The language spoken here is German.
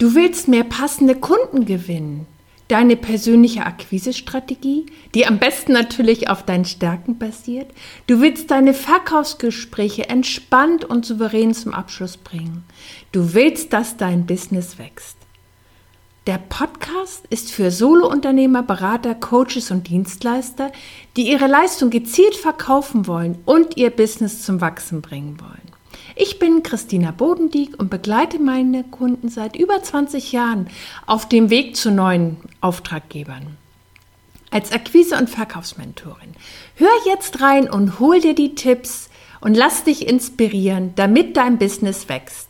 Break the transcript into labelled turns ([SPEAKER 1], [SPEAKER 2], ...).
[SPEAKER 1] Du willst mehr passende Kunden gewinnen. Deine persönliche Akquisestrategie, die am besten natürlich auf deinen Stärken basiert. Du willst deine Verkaufsgespräche entspannt und souverän zum Abschluss bringen. Du willst, dass dein Business wächst. Der Podcast ist für Solounternehmer, Berater, Coaches und Dienstleister, die ihre Leistung gezielt verkaufen wollen und ihr Business zum Wachsen bringen wollen. Ich bin Christina Bodendieck und begleite meine Kunden seit über 20 Jahren auf dem Weg zu neuen Auftraggebern. Als Akquise- und Verkaufsmentorin. Hör jetzt rein und hol dir die Tipps und lass dich inspirieren, damit dein Business wächst.